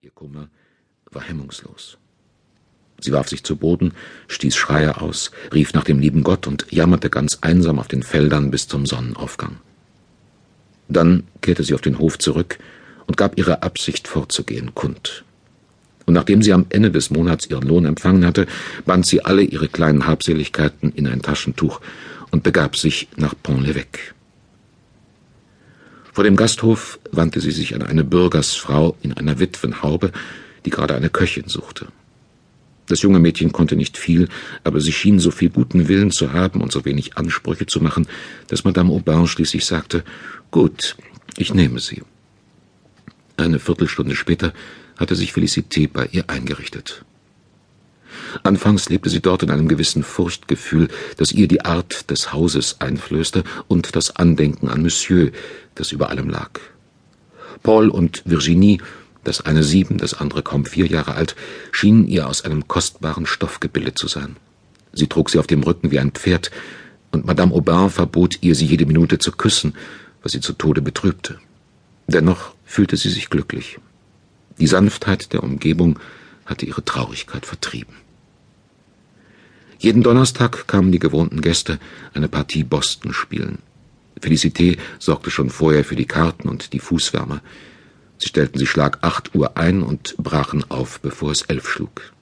Ihr Kummer war hemmungslos. Sie warf sich zu Boden, stieß Schreie aus, rief nach dem lieben Gott und jammerte ganz einsam auf den Feldern bis zum Sonnenaufgang. Dann kehrte sie auf den Hof zurück und gab ihre Absicht fortzugehen kund. Und nachdem sie am Ende des Monats ihren Lohn empfangen hatte, band sie alle ihre kleinen Habseligkeiten in ein Taschentuch und begab sich nach Pont-l'Evêque. Vor dem Gasthof wandte sie sich an eine Bürgersfrau in einer Witwenhaube, die gerade eine Köchin suchte. Das junge Mädchen konnte nicht viel, aber sie schien so viel guten Willen zu haben und so wenig Ansprüche zu machen, dass Madame Aubin schließlich sagte, gut, ich nehme sie. Eine Viertelstunde später hatte sich Felicité bei ihr eingerichtet. Anfangs lebte sie dort in einem gewissen Furchtgefühl, das ihr die Art des Hauses einflößte und das Andenken an Monsieur, das über allem lag. Paul und Virginie, das eine sieben, das andere kaum vier Jahre alt, schienen ihr aus einem kostbaren Stoff gebildet zu sein. Sie trug sie auf dem Rücken wie ein Pferd, und Madame Aubin verbot ihr, sie jede Minute zu küssen, was sie zu Tode betrübte. Dennoch fühlte sie sich glücklich. Die Sanftheit der Umgebung hatte ihre Traurigkeit vertrieben. Jeden Donnerstag kamen die gewohnten Gäste eine Partie Boston spielen. Felicité sorgte schon vorher für die Karten und die Fußwärme. Sie stellten sich Schlag acht Uhr ein und brachen auf, bevor es elf schlug.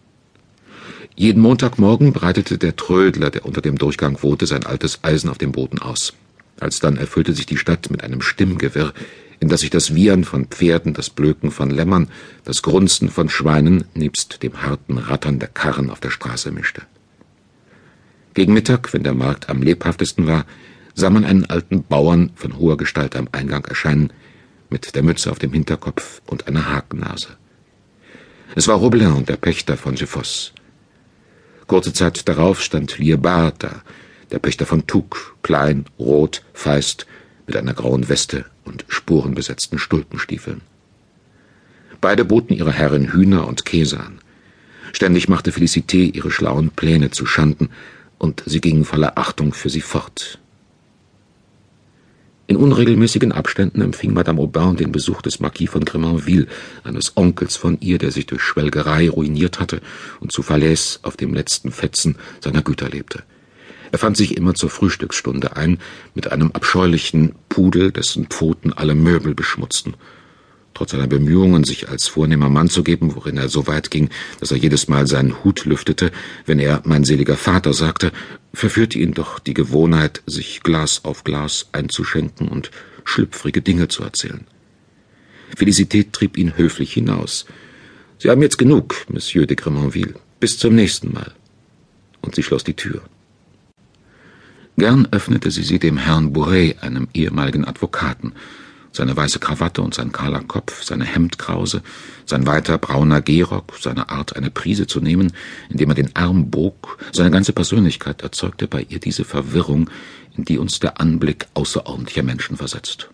Jeden Montagmorgen breitete der Trödler, der unter dem Durchgang wohnte, sein altes Eisen auf dem Boden aus. Alsdann erfüllte sich die Stadt mit einem Stimmgewirr, in das sich das Wiehern von Pferden, das Blöken von Lämmern, das Grunzen von Schweinen nebst dem harten Rattern der Karren auf der Straße mischte. Gegen Mittag, wenn der Markt am lebhaftesten war, sah man einen alten Bauern von hoher Gestalt am Eingang erscheinen, mit der Mütze auf dem Hinterkopf und einer Hakennase. Es war Robelin, der Pächter von Gefosse. Kurze Zeit darauf stand Liebard da, der Pächter von Touk, klein, rot, feist, mit einer grauen Weste und spurenbesetzten Stulpenstiefeln. Beide boten ihrer Herrin Hühner und Käse an. Ständig machte Felicité ihre schlauen Pläne zu Schanden, und sie gingen voller Achtung für sie fort. In unregelmäßigen Abständen empfing Madame Aubin den Besuch des Marquis von Grémanville, eines Onkels von ihr, der sich durch Schwelgerei ruiniert hatte und zu Falaise auf dem letzten Fetzen seiner Güter lebte. Er fand sich immer zur Frühstücksstunde ein, mit einem abscheulichen Pudel, dessen Pfoten alle Möbel beschmutzten trotz seiner Bemühungen, sich als vornehmer Mann zu geben, worin er so weit ging, dass er jedes Mal seinen Hut lüftete, wenn er mein seliger Vater sagte, verführte ihn doch die Gewohnheit, sich Glas auf Glas einzuschenken und schlüpfrige Dinge zu erzählen. Felicität trieb ihn höflich hinaus. Sie haben jetzt genug, Monsieur de Gremonville. Bis zum nächsten Mal. Und sie schloss die Tür. Gern öffnete sie sie dem Herrn Bourret, einem ehemaligen Advokaten, seine weiße Krawatte und sein kahler Kopf, seine Hemdkrause, sein weiter brauner Gehrock, seine Art, eine Prise zu nehmen, indem er den Arm bog, seine ganze Persönlichkeit erzeugte bei ihr diese Verwirrung, in die uns der Anblick außerordentlicher Menschen versetzt.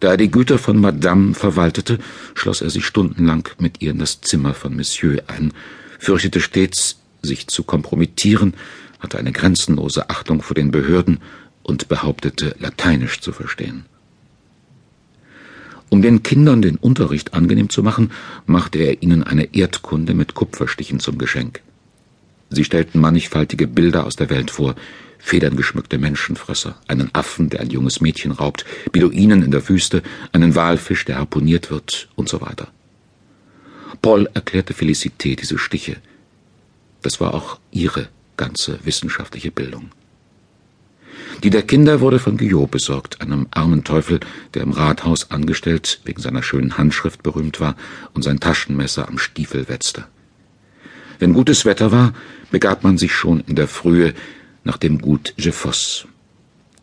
Da er die Güter von Madame verwaltete, schloss er sich stundenlang mit ihr in das Zimmer von Monsieur ein, fürchtete stets, sich zu kompromittieren, hatte eine grenzenlose Achtung vor den Behörden und behauptete, Lateinisch zu verstehen. Um den Kindern den Unterricht angenehm zu machen, machte er ihnen eine Erdkunde mit Kupferstichen zum Geschenk. Sie stellten mannigfaltige Bilder aus der Welt vor, federngeschmückte Menschenfresser, einen Affen, der ein junges Mädchen raubt, Beduinen in der Wüste, einen Walfisch, der harponiert wird und so weiter. Paul erklärte Felicité diese Stiche. Das war auch ihre ganze wissenschaftliche Bildung. Die der Kinder wurde von Guillot besorgt, einem armen Teufel, der im Rathaus angestellt wegen seiner schönen Handschrift berühmt war und sein Taschenmesser am Stiefel wetzte. Wenn gutes Wetter war, begab man sich schon in der Frühe nach dem Gut Gefosse.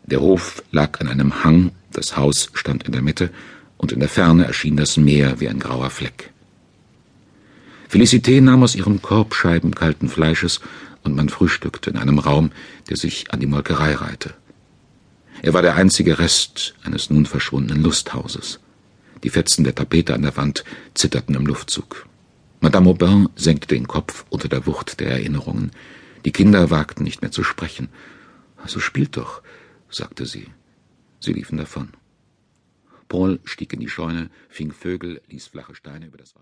Der Hof lag an einem Hang, das Haus stand in der Mitte, und in der Ferne erschien das Meer wie ein grauer Fleck. Felicité nahm aus ihrem Korb Scheiben kalten Fleisches und man frühstückte in einem Raum, der sich an die Molkerei reihte. Er war der einzige Rest eines nun verschwundenen Lusthauses. Die Fetzen der Tapete an der Wand zitterten im Luftzug. Madame Aubin senkte den Kopf unter der Wucht der Erinnerungen. Die Kinder wagten nicht mehr zu sprechen. So spielt doch, sagte sie. Sie liefen davon. Paul stieg in die Scheune, fing Vögel, ließ flache Steine über das Wasser.